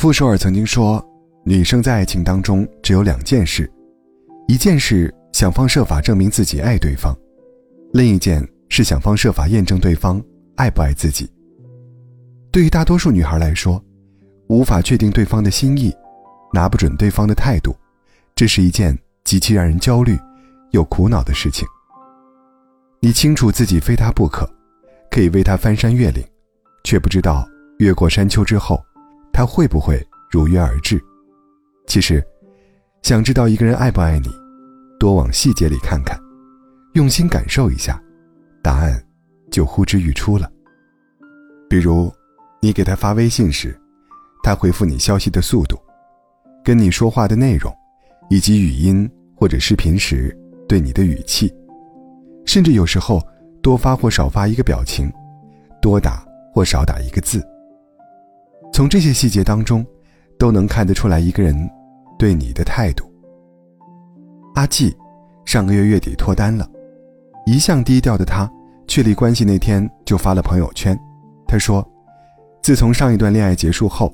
傅首尔曾经说，女生在爱情当中只有两件事，一件事想方设法证明自己爱对方，另一件是想方设法验证对方爱不爱自己。对于大多数女孩来说，无法确定对方的心意，拿不准对方的态度，这是一件极其让人焦虑又苦恼的事情。你清楚自己非他不可，可以为他翻山越岭，却不知道越过山丘之后，他会不会如约而至。其实，想知道一个人爱不爱你，多往细节里看看，用心感受一下，答案就呼之欲出了。比如，你给他发微信时，他回复你消息的速度，跟你说话的内容，以及语音或者视频时对你的语气。甚至有时候多发或少发一个表情，多打或少打一个字。从这些细节当中，都能看得出来一个人对你的态度。阿季上个月月底脱单了，一向低调的他，确立关系那天就发了朋友圈。他说：“自从上一段恋爱结束后，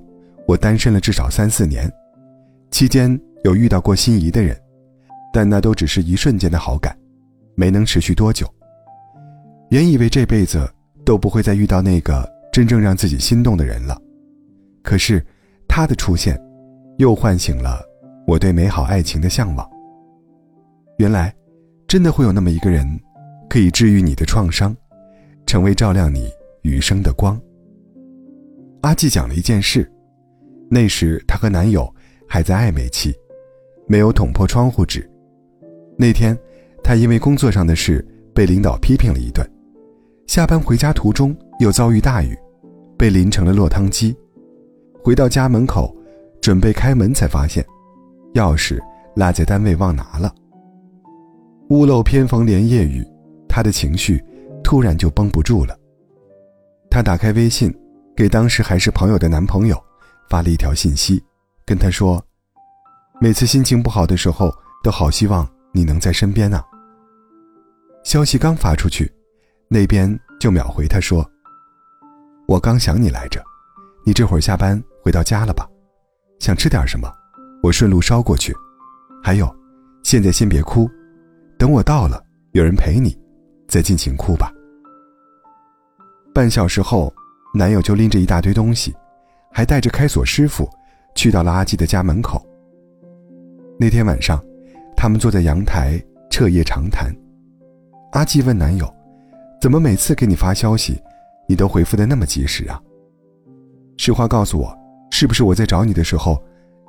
我单身了至少三四年，期间有遇到过心仪的人，但那都只是一瞬间的好感。”没能持续多久。原以为这辈子都不会再遇到那个真正让自己心动的人了，可是他的出现，又唤醒了我对美好爱情的向往。原来，真的会有那么一个人，可以治愈你的创伤，成为照亮你余生的光。阿季讲了一件事，那时她和男友还在暧昧期，没有捅破窗户纸。那天。他因为工作上的事被领导批评了一顿，下班回家途中又遭遇大雨，被淋成了落汤鸡。回到家门口，准备开门才发现，钥匙落在单位忘拿了。屋漏偏逢连夜雨，他的情绪突然就绷不住了。他打开微信，给当时还是朋友的男朋友发了一条信息，跟他说：“每次心情不好的时候，都好希望你能在身边啊。”消息刚发出去，那边就秒回他说：“我刚想你来着，你这会儿下班回到家了吧？想吃点什么？我顺路捎过去。还有，现在先别哭，等我到了，有人陪你，再尽情哭吧。”半小时后，男友就拎着一大堆东西，还带着开锁师傅，去到了阿季的家门口。那天晚上，他们坐在阳台彻夜长谈。阿季问男友：“怎么每次给你发消息，你都回复的那么及时啊？实话告诉我，是不是我在找你的时候，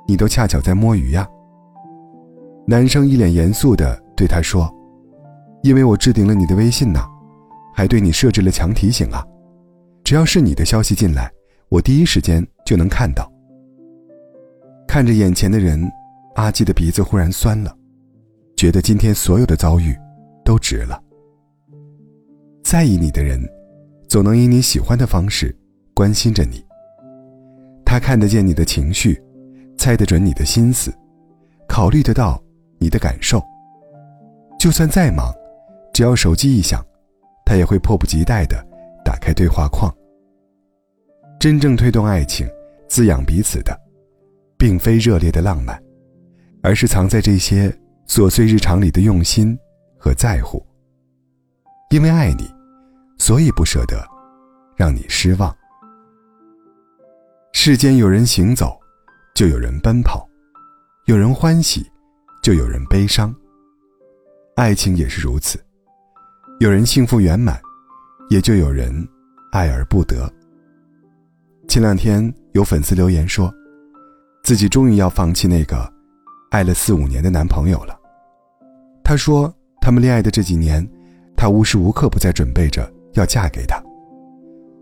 你都恰巧在摸鱼呀？”男生一脸严肃的对他说：“因为我置顶了你的微信呢，还对你设置了强提醒啊，只要是你的消息进来，我第一时间就能看到。”看着眼前的人，阿季的鼻子忽然酸了，觉得今天所有的遭遇，都值了。在意你的人，总能以你喜欢的方式关心着你。他看得见你的情绪，猜得准你的心思，考虑得到你的感受。就算再忙，只要手机一响，他也会迫不及待地打开对话框。真正推动爱情、滋养彼此的，并非热烈的浪漫，而是藏在这些琐碎日常里的用心和在乎。因为爱你。所以不舍得让你失望。世间有人行走，就有人奔跑；有人欢喜，就有人悲伤。爱情也是如此，有人幸福圆满，也就有人爱而不得。前两天有粉丝留言说，自己终于要放弃那个爱了四五年的男朋友了。他说，他们恋爱的这几年，他无时无刻不在准备着。要嫁给他，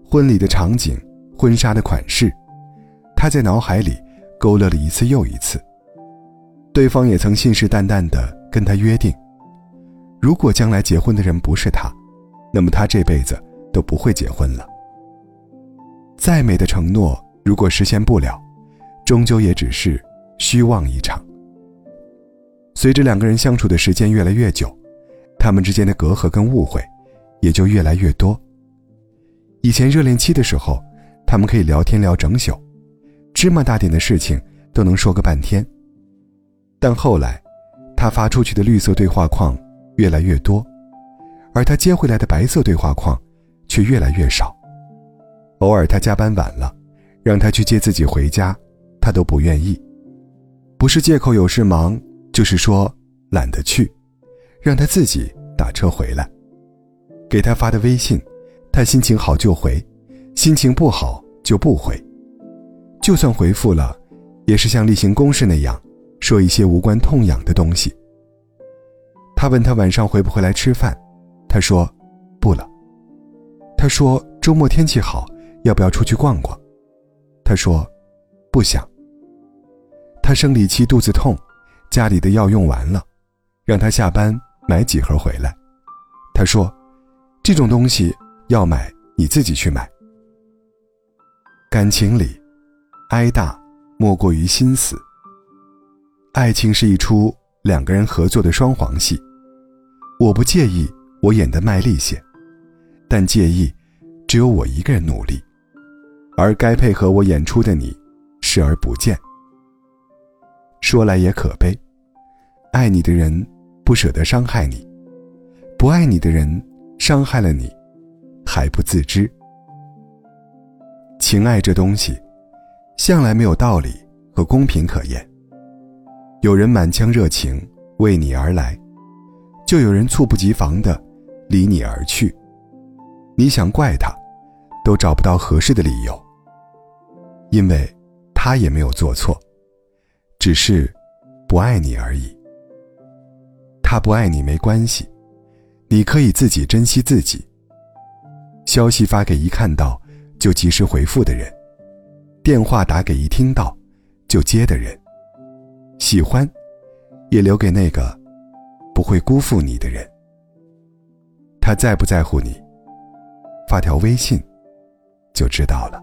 婚礼的场景，婚纱的款式，他在脑海里勾勒了一次又一次。对方也曾信誓旦旦地跟他约定，如果将来结婚的人不是他，那么他这辈子都不会结婚了。再美的承诺，如果实现不了，终究也只是虚妄一场。随着两个人相处的时间越来越久，他们之间的隔阂跟误会。也就越来越多。以前热恋期的时候，他们可以聊天聊整宿，芝麻大点的事情都能说个半天。但后来，他发出去的绿色对话框越来越多，而他接回来的白色对话框却越来越少。偶尔他加班晚了，让他去接自己回家，他都不愿意，不是借口有事忙，就是说懒得去，让他自己打车回来。给他发的微信，他心情好就回，心情不好就不回。就算回复了，也是像例行公事那样，说一些无关痛痒的东西。他问他晚上回不回来吃饭，他说不了。他说周末天气好。要不要出去逛逛？他说：“不想。”他生理期肚子痛，家里的药用完了，让他下班买几盒回来。他说：“这种东西要买你自己去买。”感情里，哀大莫过于心死。爱情是一出两个人合作的双簧戏，我不介意我演的卖力些，但介意只有我一个人努力。而该配合我演出的你，视而不见。说来也可悲，爱你的人不舍得伤害你，不爱你的人伤害了你，还不自知。情爱这东西，向来没有道理和公平可言。有人满腔热情为你而来，就有人猝不及防的离你而去。你想怪他，都找不到合适的理由。因为，他也没有做错，只是不爱你而已。他不爱你没关系，你可以自己珍惜自己。消息发给一看到就及时回复的人，电话打给一听到就接的人。喜欢，也留给那个不会辜负你的人。他在不在乎你？发条微信就知道了。